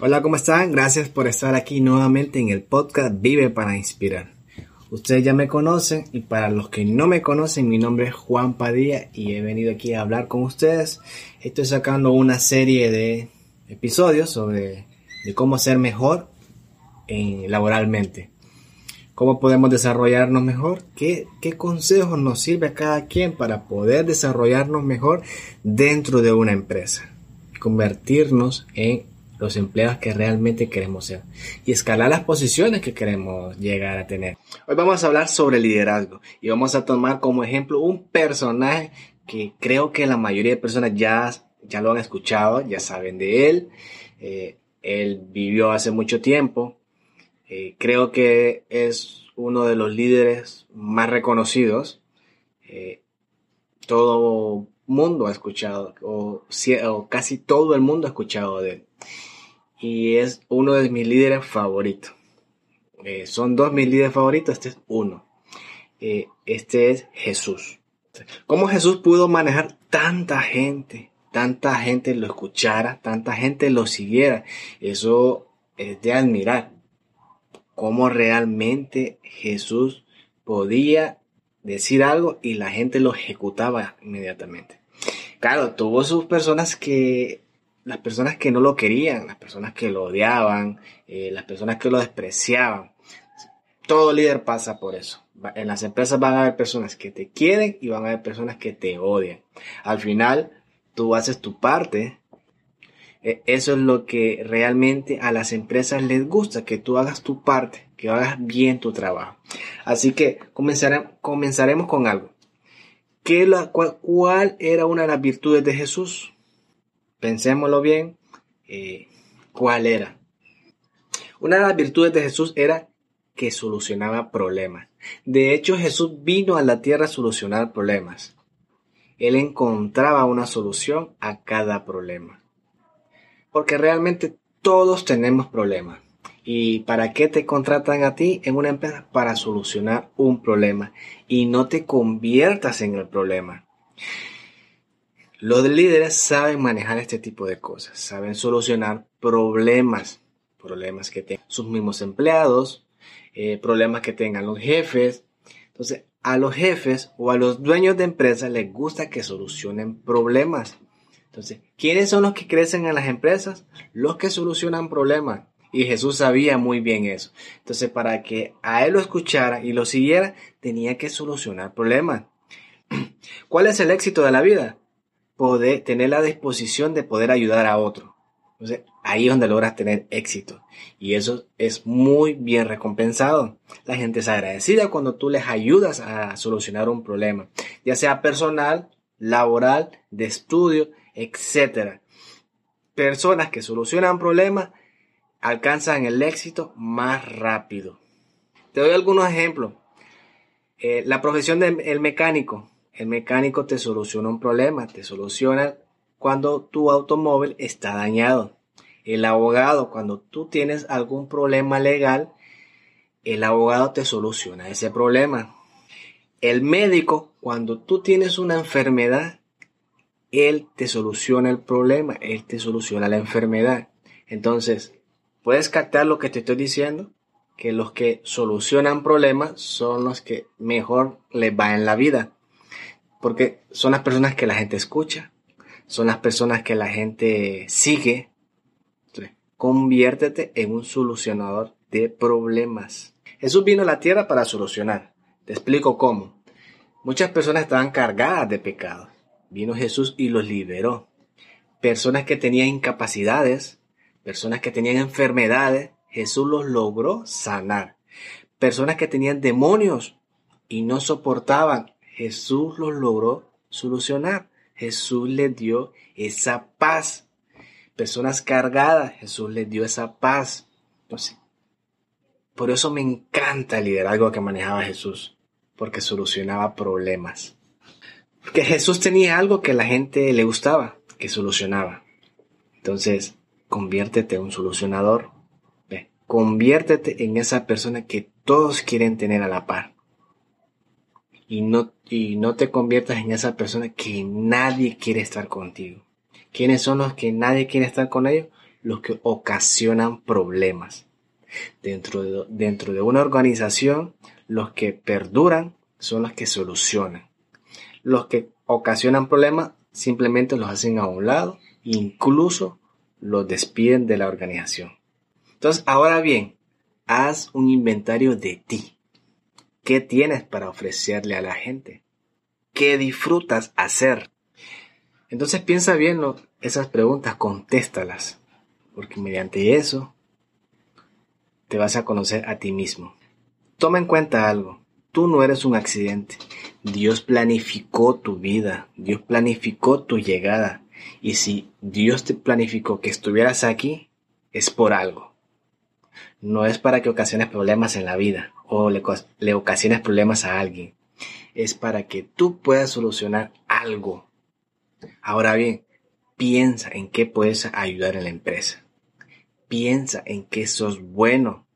Hola, ¿cómo están? Gracias por estar aquí nuevamente en el podcast Vive para Inspirar. Ustedes ya me conocen y para los que no me conocen, mi nombre es Juan Padilla y he venido aquí a hablar con ustedes. Estoy sacando una serie de episodios sobre cómo ser mejor en, laboralmente. ¿Cómo podemos desarrollarnos mejor? ¿Qué, ¿Qué consejos nos sirve a cada quien para poder desarrollarnos mejor dentro de una empresa? Convertirnos en los empleados que realmente queremos ser y escalar las posiciones que queremos llegar a tener. Hoy vamos a hablar sobre liderazgo y vamos a tomar como ejemplo un personaje que creo que la mayoría de personas ya, ya lo han escuchado, ya saben de él. Eh, él vivió hace mucho tiempo. Eh, creo que es uno de los líderes más reconocidos. Eh, todo mundo ha escuchado, o, o, casi todo el mundo ha escuchado de él y es uno de mis líderes favoritos. Eh, son dos mis líderes favoritos, este es uno. Eh, este es Jesús. ¿Cómo Jesús pudo manejar tanta gente? Tanta gente lo escuchara, tanta gente lo siguiera. Eso es de admirar. Cómo realmente Jesús podía decir algo y la gente lo ejecutaba inmediatamente. Claro, tuvo sus personas que las personas que no lo querían, las personas que lo odiaban, eh, las personas que lo despreciaban. Todo líder pasa por eso. En las empresas van a haber personas que te quieren y van a haber personas que te odian. Al final, tú haces tu parte. E, eso es lo que realmente a las empresas les gusta, que tú hagas tu parte, que hagas bien tu trabajo. Así que comenzaremos con algo. ¿Qué cuál, ¿Cuál era una de las virtudes de Jesús? Pensémoslo bien, eh, ¿cuál era? Una de las virtudes de Jesús era que solucionaba problemas. De hecho, Jesús vino a la tierra a solucionar problemas. Él encontraba una solución a cada problema. Porque realmente todos tenemos problemas. ¿Y para qué te contratan a ti en una empresa? Para solucionar un problema. Y no te conviertas en el problema. Los líderes saben manejar este tipo de cosas, saben solucionar problemas, problemas que tengan sus mismos empleados, eh, problemas que tengan los jefes. Entonces, a los jefes o a los dueños de empresas les gusta que solucionen problemas. Entonces, ¿quiénes son los que crecen en las empresas? Los que solucionan problemas. Y Jesús sabía muy bien eso. Entonces, para que a él lo escuchara y lo siguiera, tenía que solucionar problemas. ¿Cuál es el éxito de la vida? Poder tener la disposición de poder ayudar a otro. Entonces, ahí es donde logras tener éxito. Y eso es muy bien recompensado. La gente es agradecida cuando tú les ayudas a solucionar un problema, ya sea personal, laboral, de estudio, etc. Personas que solucionan problemas alcanzan el éxito más rápido. Te doy algunos ejemplos. Eh, la profesión del mecánico el mecánico te soluciona un problema, te soluciona cuando tu automóvil está dañado. El abogado, cuando tú tienes algún problema legal, el abogado te soluciona ese problema. El médico, cuando tú tienes una enfermedad, él te soluciona el problema, él te soluciona la enfermedad. Entonces, ¿puedes captar lo que te estoy diciendo? Que los que solucionan problemas son los que mejor les va en la vida porque son las personas que la gente escucha, son las personas que la gente sigue. conviértete en un solucionador de problemas. Jesús vino a la tierra para solucionar. Te explico cómo. Muchas personas estaban cargadas de pecados. Vino Jesús y los liberó. Personas que tenían incapacidades, personas que tenían enfermedades, Jesús los logró sanar. Personas que tenían demonios y no soportaban Jesús los logró solucionar. Jesús les dio esa paz. Personas cargadas, Jesús les dio esa paz. Entonces, por eso me encanta el liderazgo que manejaba Jesús, porque solucionaba problemas. Porque Jesús tenía algo que la gente le gustaba, que solucionaba. Entonces, conviértete en un solucionador. Conviértete en esa persona que todos quieren tener a la par y no, y no te conviertas en esa persona que nadie quiere estar contigo. ¿Quiénes son los que nadie quiere estar con ellos? los que ocasionan problemas. Dentro de, dentro de una organización, los que perduran son los que solucionan. Los que ocasionan problemas simplemente los hacen a un lado, incluso los despiden de la organización. Entonces, ahora bien, haz un inventario de ti. ¿Qué tienes para ofrecerle a la gente? ¿Qué disfrutas hacer? Entonces piensa bien esas preguntas, contéstalas, porque mediante eso te vas a conocer a ti mismo. Toma en cuenta algo, tú no eres un accidente. Dios planificó tu vida, Dios planificó tu llegada. Y si Dios te planificó que estuvieras aquí, es por algo. No es para que ocasiones problemas en la vida o le, ocasiones problemas a alguien. Es para que tú puedas solucionar algo. Ahora bien, piensa en qué puedes ayudar en la empresa. Piensa en qué sos bueno.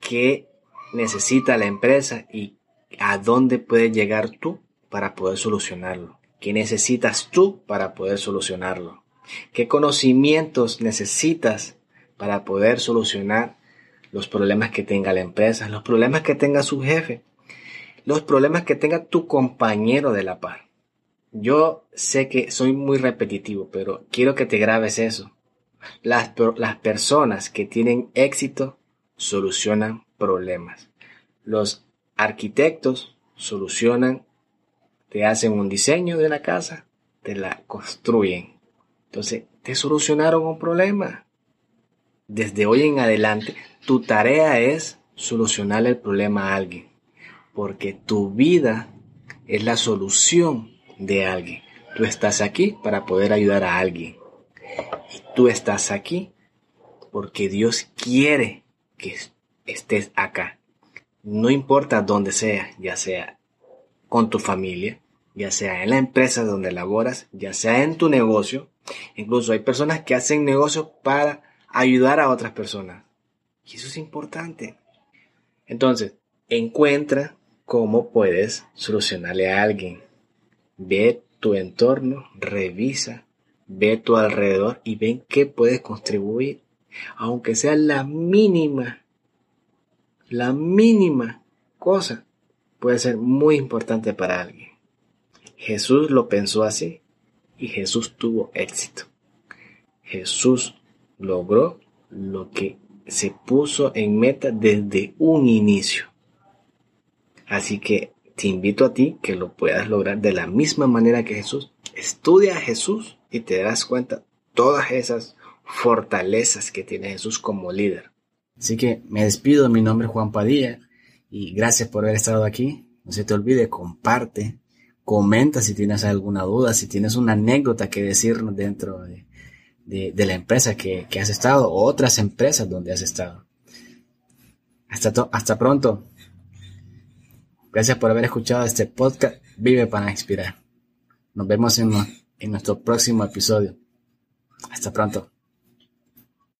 ¿Qué necesita la empresa y a dónde puedes llegar tú para poder solucionarlo? ¿Qué necesitas tú para poder solucionarlo? ¿Qué conocimientos necesitas para poder solucionar los problemas que tenga la empresa, los problemas que tenga su jefe, los problemas que tenga tu compañero de la par. Yo sé que soy muy repetitivo, pero quiero que te grabes eso. Las, las personas que tienen éxito solucionan problemas. Los arquitectos solucionan, te hacen un diseño de una casa, te la construyen. Entonces, te solucionaron un problema desde hoy en adelante, tu tarea es solucionar el problema a alguien. Porque tu vida es la solución de alguien. Tú estás aquí para poder ayudar a alguien. Y tú estás aquí porque Dios quiere que estés acá. No importa dónde sea, ya sea con tu familia, ya sea en la empresa donde laboras, ya sea en tu negocio. Incluso hay personas que hacen negocios para ayudar a otras personas. Y eso es importante. Entonces, encuentra cómo puedes solucionarle a alguien. Ve tu entorno, revisa, ve tu alrededor y ven qué puedes contribuir. Aunque sea la mínima, la mínima cosa, puede ser muy importante para alguien. Jesús lo pensó así y Jesús tuvo éxito. Jesús logró lo que se puso en meta desde un inicio. Así que te invito a ti que lo puedas lograr de la misma manera que Jesús. Estudia a Jesús y te darás cuenta todas esas fortalezas que tiene Jesús como líder. Así que me despido, mi nombre es Juan Padilla y gracias por haber estado aquí. No se te olvide, comparte, comenta si tienes alguna duda, si tienes una anécdota que decirnos dentro de, de, la empresa que, que, has estado o otras empresas donde has estado. Hasta, hasta pronto. Gracias por haber escuchado este podcast Vive para Inspirar. Nos vemos en, en nuestro próximo episodio. Hasta pronto.